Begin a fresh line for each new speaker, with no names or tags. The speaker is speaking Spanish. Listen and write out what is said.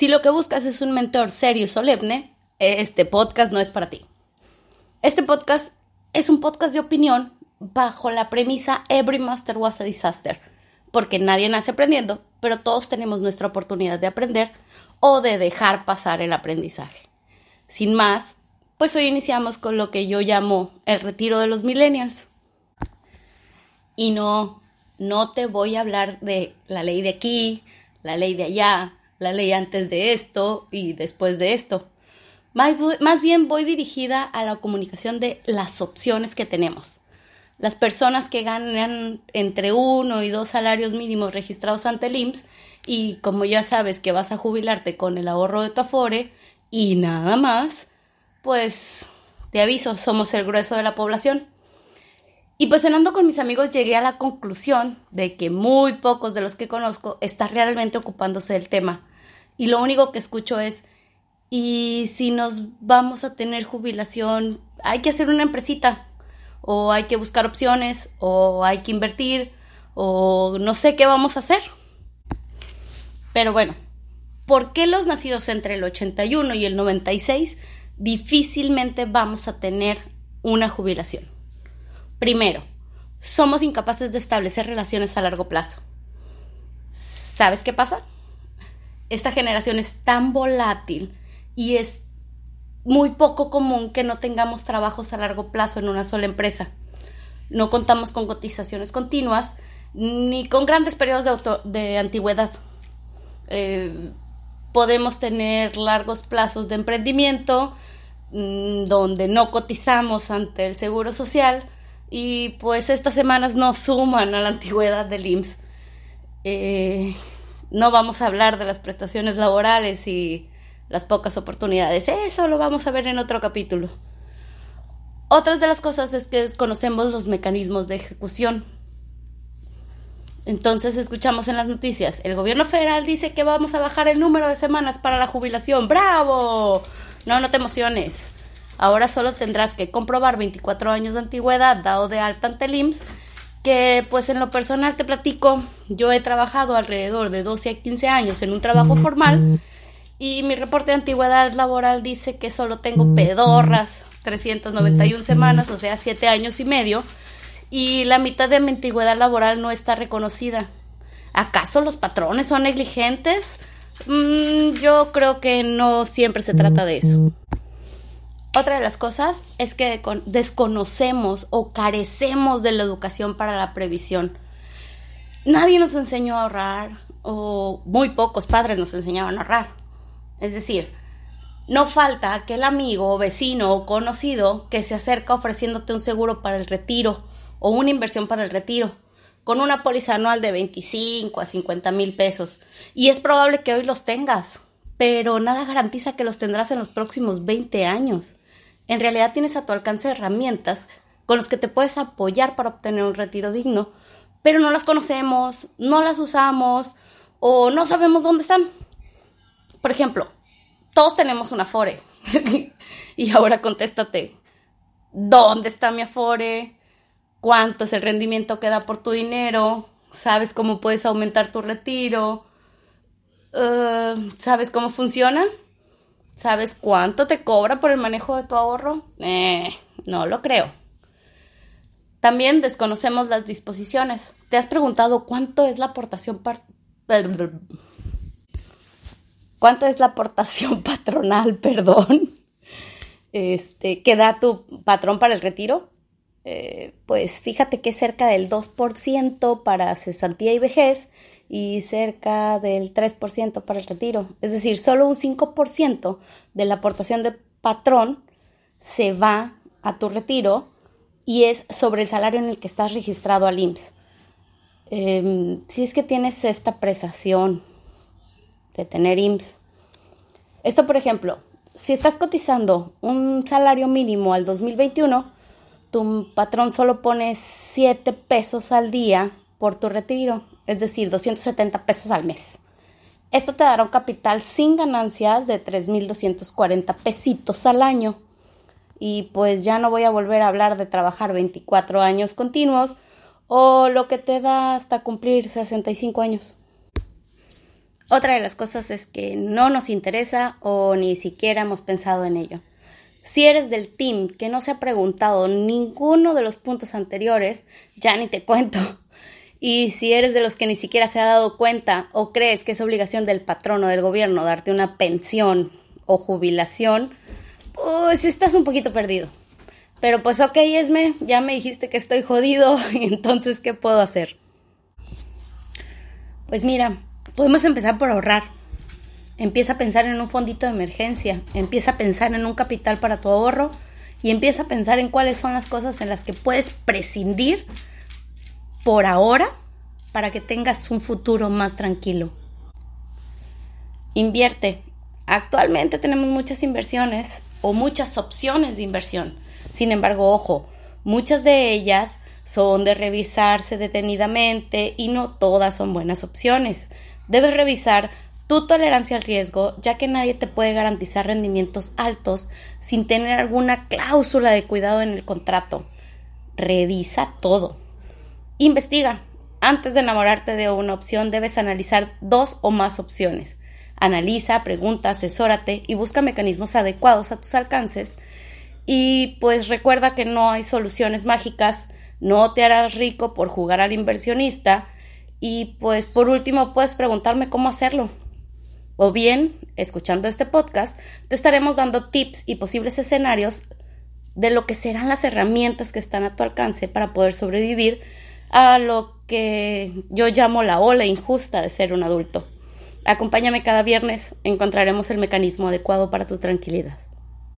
Si lo que buscas es un mentor serio y solemne, este podcast no es para ti. Este podcast es un podcast de opinión bajo la premisa Every Master was a disaster, porque nadie nace aprendiendo, pero todos tenemos nuestra oportunidad de aprender o de dejar pasar el aprendizaje. Sin más, pues hoy iniciamos con lo que yo llamo el retiro de los millennials. Y no, no te voy a hablar de la ley de aquí, la ley de allá, la ley antes de esto y después de esto. Más, más bien voy dirigida a la comunicación de las opciones que tenemos las personas que ganan entre uno y dos salarios mínimos registrados ante el IMSS y como ya sabes que vas a jubilarte con el ahorro de tu Afore y nada más, pues te aviso, somos el grueso de la población. Y pues cenando con mis amigos llegué a la conclusión de que muy pocos de los que conozco están realmente ocupándose del tema. Y lo único que escucho es, ¿y si nos vamos a tener jubilación? Hay que hacer una empresita o hay que buscar opciones, o hay que invertir, o no sé qué vamos a hacer. Pero bueno, ¿por qué los nacidos entre el 81 y el 96 difícilmente vamos a tener una jubilación? Primero, somos incapaces de establecer relaciones a largo plazo. ¿Sabes qué pasa? Esta generación es tan volátil y es muy poco común que no tengamos trabajos a largo plazo en una sola empresa. No contamos con cotizaciones continuas ni con grandes periodos de, antigüedad. Eh, podemos tener largos plazos de emprendimiento mm, donde no cotizamos ante el Seguro Social y pues estas semanas no suman a la antigüedad del IMSS. No vamos a hablar de las prestaciones laborales y las pocas oportunidades. Eso lo vamos a ver en otro capítulo. Otras de las cosas es que desconocemos los mecanismos de ejecución. Entonces escuchamos en las noticias, el gobierno federal dice que vamos a bajar el número de semanas para la jubilación. ¡Bravo! No, no te emociones. Ahora solo tendrás que comprobar 24 años de antigüedad dado de alta ante el que pues en lo personal te platico, yo he trabajado alrededor de 12 a 15 años en un trabajo formal y mi reporte de antigüedad laboral dice que solo tengo pedorras 391 semanas, o sea, 7 años y medio, y la mitad de mi antigüedad laboral no está reconocida. ¿Acaso los patrones son negligentes? Mm, yo creo que no siempre se trata de eso. Otra de las cosas es que desconocemos o carecemos de la educación para la previsión. Nadie nos enseñó a ahorrar o muy pocos padres nos enseñaban a ahorrar. Es decir, no falta aquel amigo, vecino o conocido que se acerca ofreciéndote un seguro para el retiro o una inversión para el retiro, con una póliza anual de 25 a 50 mil pesos. Y es probable que hoy los tengas, pero nada garantiza que los tendrás en los próximos 20 años. En realidad tienes a tu alcance herramientas con las que te puedes apoyar para obtener un retiro digno, pero no las conocemos, no las usamos o no sabemos dónde están. Por ejemplo, todos tenemos un Afore. y ahora contéstate, ¿dónde está mi Afore? ¿Cuánto es el rendimiento que da por tu dinero? ¿Sabes cómo puedes aumentar tu retiro? Uh, ¿Sabes cómo funciona? ¿Sabes cuánto te cobra por el manejo de tu ahorro? Eh, no lo creo. También desconocemos las disposiciones. ¿Te has preguntado cuánto es la aportación ¿Cuánto es la aportación patronal, perdón? Este, que da tu patrón para el retiro? Eh, pues fíjate que es cerca del 2% para cesantía y vejez y cerca del 3% para el retiro. Es decir, solo un 5% de la aportación de patrón se va a tu retiro y es sobre el salario en el que estás registrado al IMSS. Em, si es que tienes esta prestación de tener IMSS. Esto, por ejemplo, si estás cotizando un salario mínimo al 2021, tu patrón solo pone 7 pesos al día por tu retiro, es decir, 270 pesos al mes. Esto te dará un capital sin ganancias de 3.240 pesitos al año. Y pues ya no voy a volver a hablar de trabajar 24 años continuos o lo que te da hasta cumplir 65 años. Otra de las cosas es que no nos interesa o ni siquiera hemos pensado en ello. Si eres del team que no se ha preguntado ninguno de los puntos anteriores, ya ni te cuento. Y si eres de los que ni siquiera se ha dado cuenta o crees que es obligación del patrón o del gobierno darte una pensión o jubilación, pues estás un poquito perdido. Pero pues ok, Esme, ya me dijiste que estoy jodido, y entonces, ¿qué puedo hacer? Pues mira, podemos empezar por ahorrar. Empieza a pensar en un fondito de emergencia, empieza a pensar en un capital para tu ahorro y empieza a pensar en cuáles son las cosas en las que puedes prescindir por ahora para que tengas un futuro más tranquilo. Invierte. Actualmente tenemos muchas inversiones o muchas opciones de inversión. Sin embargo, ojo, muchas de ellas son de revisarse detenidamente y no todas son buenas opciones. Debes revisar tu tolerancia al riesgo, ya que nadie te puede garantizar rendimientos altos sin tener alguna cláusula de cuidado en el contrato. Revisa todo. Investiga. Antes de enamorarte de una opción, debes analizar dos o más opciones. Analiza, pregunta, asesórate y busca mecanismos adecuados a tus alcances. Y pues recuerda que no hay soluciones mágicas, no te harás rico por jugar al inversionista. Y pues por último puedes preguntarme cómo hacerlo. O bien, escuchando este podcast, te estaremos dando tips y posibles escenarios de lo que serán las herramientas que están a tu alcance para poder sobrevivir a lo que yo llamo la ola injusta de ser un adulto. Acompáñame cada viernes, encontraremos el mecanismo adecuado para tu tranquilidad.